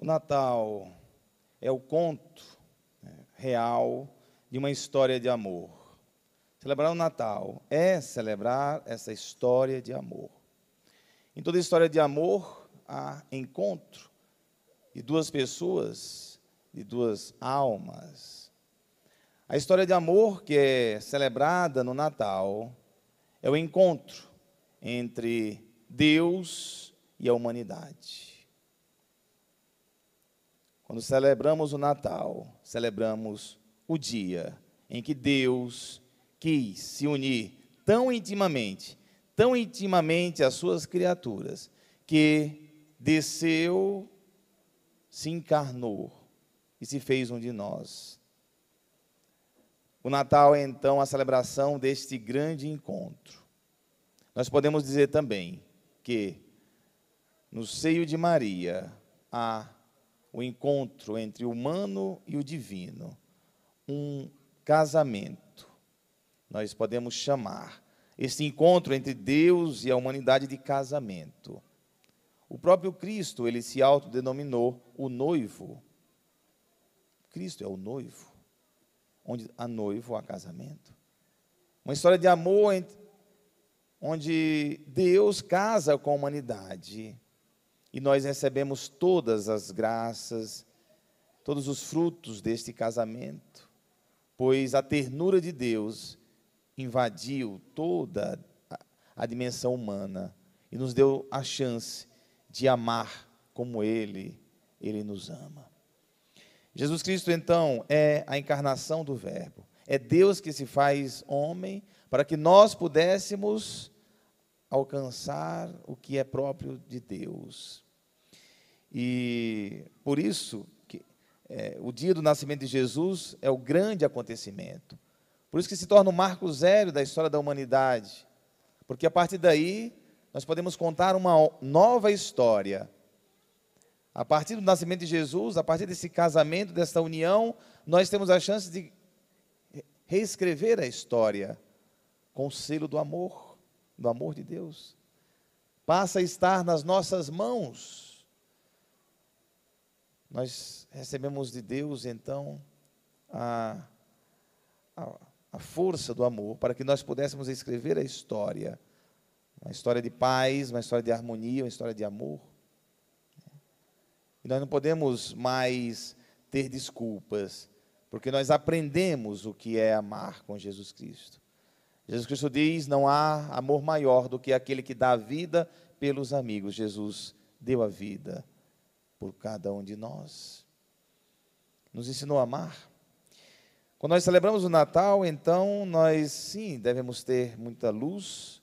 O Natal é o conto né, real de uma história de amor. Celebrar o Natal é celebrar essa história de amor. Em toda história de amor há encontro de duas pessoas, de duas almas. A história de amor que é celebrada no Natal é o encontro entre Deus e a humanidade. Quando celebramos o Natal, celebramos o dia em que Deus quis se unir tão intimamente, tão intimamente às suas criaturas, que desceu, se encarnou e se fez um de nós. O Natal é então a celebração deste grande encontro. Nós podemos dizer também que no seio de Maria há o encontro entre o humano e o divino, um casamento. Nós podemos chamar esse encontro entre Deus e a humanidade de casamento. O próprio Cristo, ele se autodenominou o noivo. Cristo é o noivo, onde há noivo há casamento. Uma história de amor entre, onde Deus casa com a humanidade e nós recebemos todas as graças, todos os frutos deste casamento, pois a ternura de Deus invadiu toda a dimensão humana e nos deu a chance de amar como Ele, Ele nos ama. Jesus Cristo, então, é a encarnação do Verbo. É Deus que se faz homem para que nós pudéssemos alcançar o que é próprio de Deus. E por isso, que, é, o dia do nascimento de Jesus é o grande acontecimento. Por isso que se torna o marco zero da história da humanidade. Porque a partir daí, nós podemos contar uma nova história. A partir do nascimento de Jesus, a partir desse casamento, dessa união, nós temos a chance de reescrever a história com o selo do amor do amor de Deus, passa a estar nas nossas mãos. Nós recebemos de Deus, então, a, a, a força do amor para que nós pudéssemos escrever a história, uma história de paz, uma história de harmonia, uma história de amor. E nós não podemos mais ter desculpas, porque nós aprendemos o que é amar com Jesus Cristo. Jesus Cristo diz: não há amor maior do que aquele que dá a vida pelos amigos. Jesus deu a vida por cada um de nós. Nos ensinou a amar. Quando nós celebramos o Natal, então nós sim devemos ter muita luz,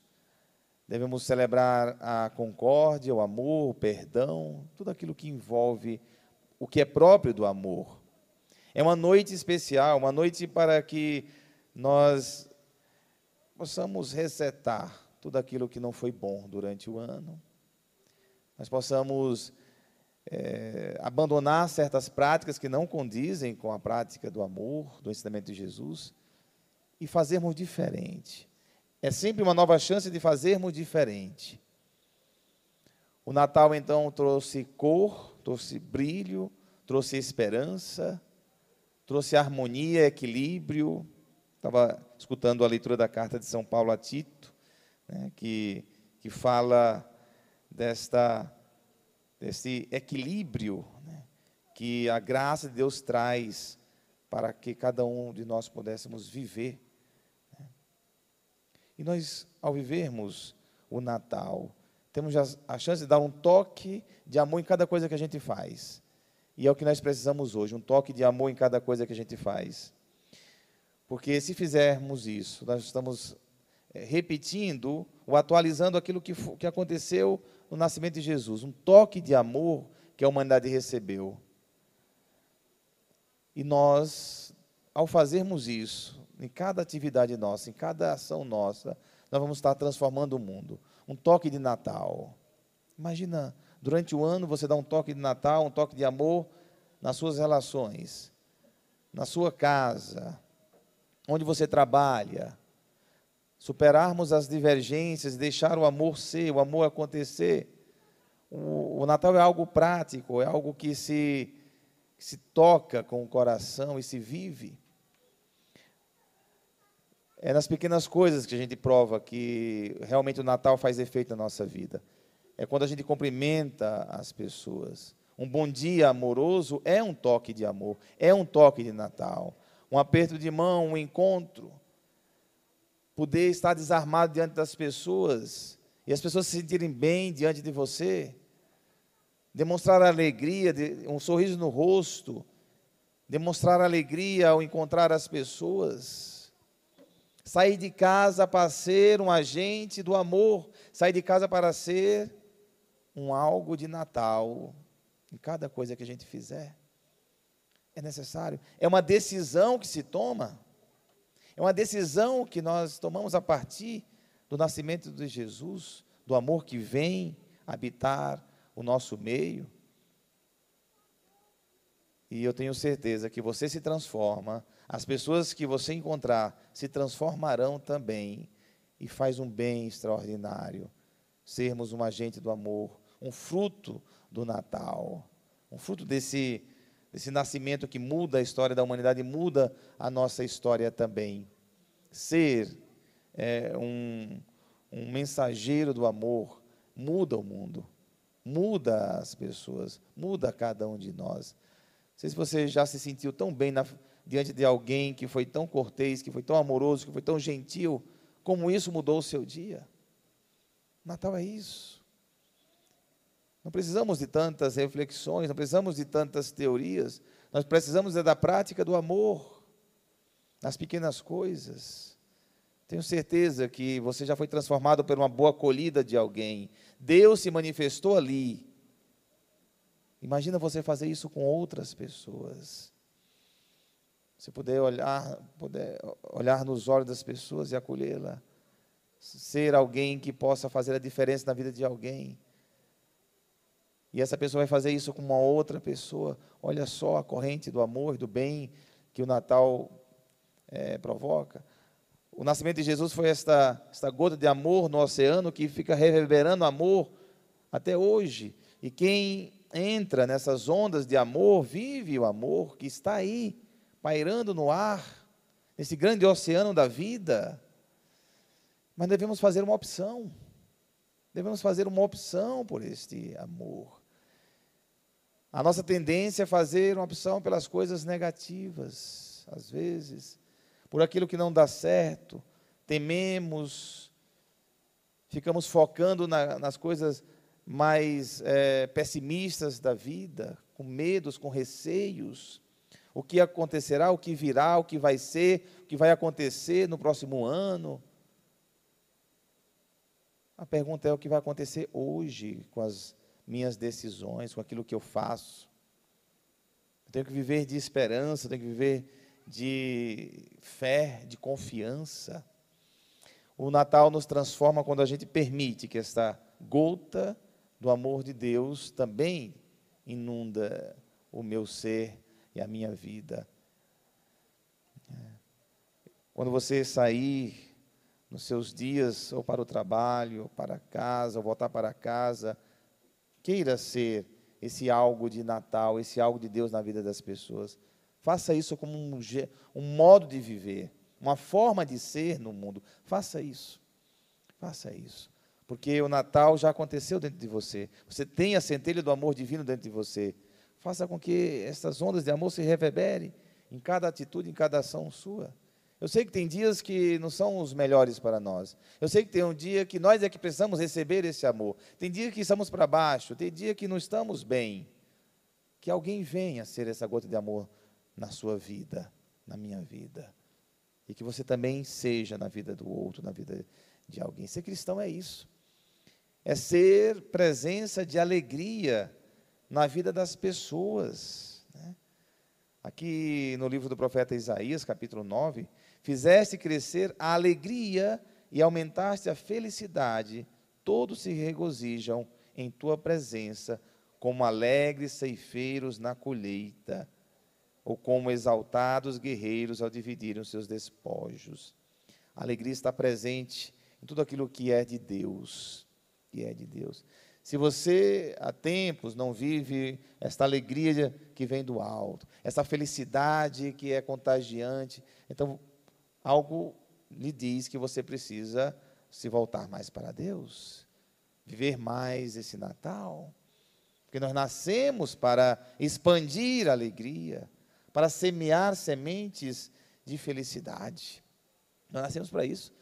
devemos celebrar a concórdia, o amor, o perdão, tudo aquilo que envolve o que é próprio do amor. É uma noite especial, uma noite para que nós possamos resetar tudo aquilo que não foi bom durante o ano, nós possamos é, abandonar certas práticas que não condizem com a prática do amor, do ensinamento de Jesus, e fazermos diferente. É sempre uma nova chance de fazermos diferente. O Natal, então, trouxe cor, trouxe brilho, trouxe esperança, trouxe harmonia, equilíbrio, Estava escutando a leitura da carta de São Paulo a Tito, né, que, que fala desta, desse equilíbrio né, que a graça de Deus traz para que cada um de nós pudéssemos viver. Né. E nós, ao vivermos o Natal, temos a chance de dar um toque de amor em cada coisa que a gente faz. E é o que nós precisamos hoje, um toque de amor em cada coisa que a gente faz. Porque se fizermos isso, nós estamos eh, repetindo ou atualizando aquilo que, que aconteceu no nascimento de Jesus, um toque de amor que a humanidade recebeu. E nós, ao fazermos isso, em cada atividade nossa, em cada ação nossa, nós vamos estar transformando o mundo. Um toque de Natal. Imagina, durante o ano você dá um toque de Natal, um toque de amor nas suas relações, na sua casa, onde você trabalha, superarmos as divergências, deixar o amor ser, o amor acontecer, O, Natal é algo prático, é algo que se, que se toca com o coração e se vive. É nas pequenas coisas que a gente prova que realmente o Natal faz efeito na nossa vida. É quando a gente cumprimenta as pessoas. Um bom dia amoroso é um toque de amor, é um toque de Natal. Um aperto de mão, um encontro. Poder estar desarmado diante das pessoas e as pessoas se sentirem bem diante de você. Demonstrar alegria, um sorriso no rosto. Demonstrar alegria ao encontrar as pessoas. Sair de casa para ser um agente do amor. Sair de casa para ser um algo de Natal em cada coisa que a gente fizer. É necessário. É uma decisão que se toma. É uma decisão que nós tomamos a partir do nascimento de Jesus, do amor que vem habitar o nosso meio. E eu tenho certeza que você se transforma, as pessoas que você encontrar se transformarão também, e faz um bem extraordinário. Sermos um agente do amor, um fruto do Natal, um fruto desse, desse nascimento que muda a história da humanidade, muda a nossa história também. Ser é, um, um mensageiro do amor muda o mundo, muda as pessoas, muda cada um de nós. Não sei se você já se sentiu tão bem na, diante de alguém que foi tão cortês, que foi tão amoroso, que foi tão gentil, como isso mudou o seu dia. Natal é isso. Não precisamos de tantas reflexões, não precisamos de tantas teorias, nós precisamos da prática do amor, nas pequenas coisas. Tenho certeza que você já foi transformado por uma boa acolhida de alguém. Deus se manifestou ali. Imagina você fazer isso com outras pessoas. Você poder olhar, poder olhar nos olhos das pessoas e acolhê-la. Ser alguém que possa fazer a diferença na vida de alguém. E essa pessoa vai fazer isso com uma outra pessoa. Olha só a corrente do amor do bem que o Natal é, provoca. O nascimento de Jesus foi esta, esta gota de amor no oceano que fica reverberando amor até hoje. E quem entra nessas ondas de amor, vive o amor que está aí, pairando no ar, nesse grande oceano da vida. Mas devemos fazer uma opção. Devemos fazer uma opção por este amor. A nossa tendência é fazer uma opção pelas coisas negativas, às vezes, por aquilo que não dá certo, tememos, ficamos focando na, nas coisas mais é, pessimistas da vida, com medos, com receios. O que acontecerá, o que virá, o que vai ser, o que vai acontecer no próximo ano. A pergunta é o que vai acontecer hoje com as minhas decisões, com aquilo que eu faço. Eu tenho que viver de esperança, tenho que viver de fé, de confiança. O Natal nos transforma quando a gente permite que esta gota do amor de Deus também inunda o meu ser e a minha vida. Quando você sair nos seus dias, ou para o trabalho, ou para casa, ou voltar para casa, Queira ser esse algo de Natal, esse algo de Deus na vida das pessoas. Faça isso como um, um modo de viver, uma forma de ser no mundo. Faça isso. Faça isso. Porque o Natal já aconteceu dentro de você. Você tem a centelha do amor divino dentro de você. Faça com que essas ondas de amor se reverberem em cada atitude, em cada ação sua. Eu sei que tem dias que não são os melhores para nós. Eu sei que tem um dia que nós é que precisamos receber esse amor. Tem dia que estamos para baixo, tem dia que não estamos bem. Que alguém venha ser essa gota de amor na sua vida, na minha vida. E que você também seja na vida do outro, na vida de alguém. Ser cristão é isso. É ser presença de alegria na vida das pessoas. Né? Aqui no livro do profeta Isaías, capítulo 9, Fizeste crescer a alegria e aumentaste a felicidade. Todos se regozijam em tua presença, como alegres ceifeiros na colheita, ou como exaltados guerreiros ao dividirem os seus despojos. A alegria está presente em tudo aquilo que é de Deus, que é de Deus. Se você há tempos não vive esta alegria que vem do alto, essa felicidade que é contagiante, então algo lhe diz que você precisa se voltar mais para Deus, viver mais esse Natal. Porque nós nascemos para expandir a alegria, para semear sementes de felicidade. Nós nascemos para isso.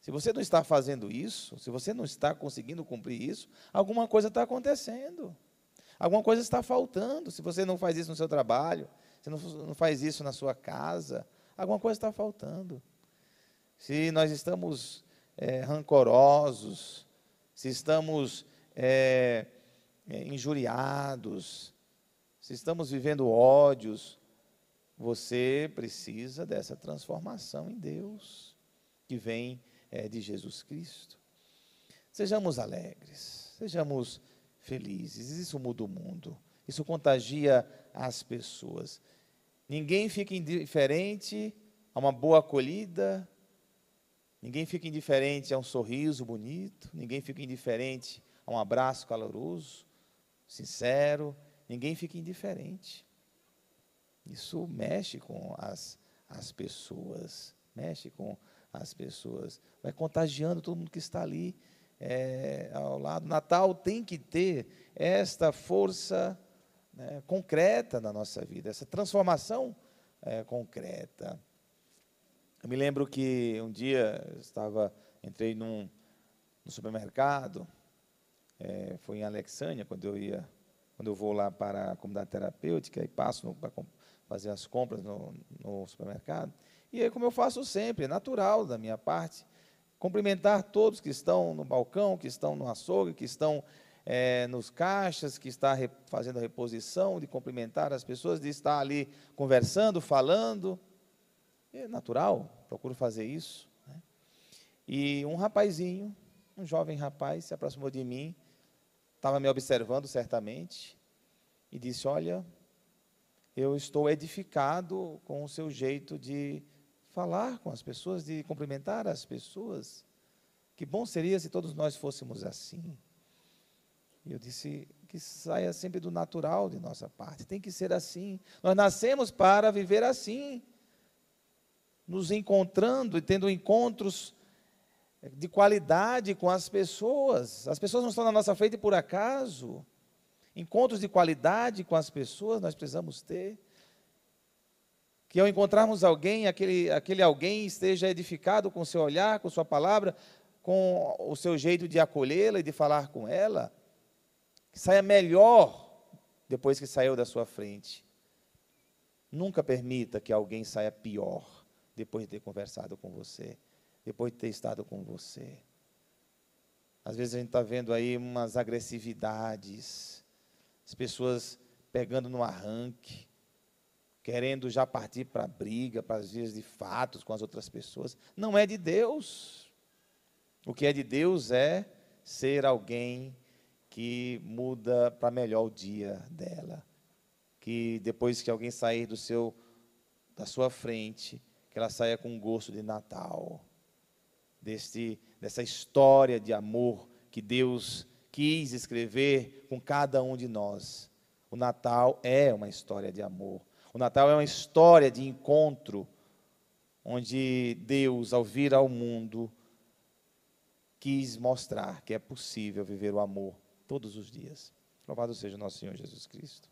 Se você não está fazendo isso, se você não está conseguindo cumprir isso, alguma coisa está acontecendo. Alguma coisa está faltando. Se você não faz isso no seu trabalho, se não, não faz isso na sua casa, alguma coisa está faltando. Se nós estamos é, rancorosos, se estamos é, é, injuriados, se estamos vivendo ódios, você precisa dessa transformação em Deus que vem é, de Jesus Cristo. Sejamos alegres, sejamos felizes. Isso muda o mundo. Isso contagia as pessoas. Ninguém fica indiferente a uma boa acolhida, ninguém fica indiferente a um sorriso bonito, ninguém fica indiferente a um abraço caloroso, sincero, ninguém fica indiferente. Isso mexe com as, as pessoas, mexe com as pessoas, vai contagiando todo mundo que está ali é, ao lado. Natal tem que ter esta força né, concreta na nossa vida, essa transformação é, concreta. Eu me lembro que um dia eu estava, entrei num, no supermercado, é, foi em Alexânia, quando eu ia, quando eu vou lá para a comunidade terapêutica e passo para fazer as compras no, no supermercado. E aí, como eu faço sempre, é natural da minha parte, cumprimentar todos que estão no balcão, que estão no açougue, que estão é, nos caixas, que está re, fazendo a reposição, de cumprimentar as pessoas, de estar ali conversando, falando. É natural, procuro fazer isso. Né? E um rapazinho, um jovem rapaz, se aproximou de mim, estava me observando certamente, e disse: Olha, eu estou edificado com o seu jeito de falar com as pessoas, de cumprimentar as pessoas. Que bom seria se todos nós fôssemos assim. E eu disse que saia sempre do natural de nossa parte. Tem que ser assim. Nós nascemos para viver assim. Nos encontrando e tendo encontros de qualidade com as pessoas. As pessoas não estão na nossa frente por acaso. Encontros de qualidade com as pessoas nós precisamos ter que ao encontrarmos alguém, aquele, aquele alguém esteja edificado com o seu olhar, com sua palavra, com o seu jeito de acolhê-la e de falar com ela, que saia melhor depois que saiu da sua frente. Nunca permita que alguém saia pior depois de ter conversado com você, depois de ter estado com você. Às vezes a gente está vendo aí umas agressividades, as pessoas pegando no arranque, querendo já partir para a briga, para as vias de fatos com as outras pessoas. Não é de Deus. O que é de Deus é ser alguém que muda para melhor o dia dela. Que depois que alguém sair do seu da sua frente, que ela saia com gosto de Natal. Deste, dessa história de amor que Deus quis escrever com cada um de nós. O Natal é uma história de amor. O Natal é uma história de encontro, onde Deus, ao vir ao mundo, quis mostrar que é possível viver o amor todos os dias. Louvado seja o nosso Senhor Jesus Cristo.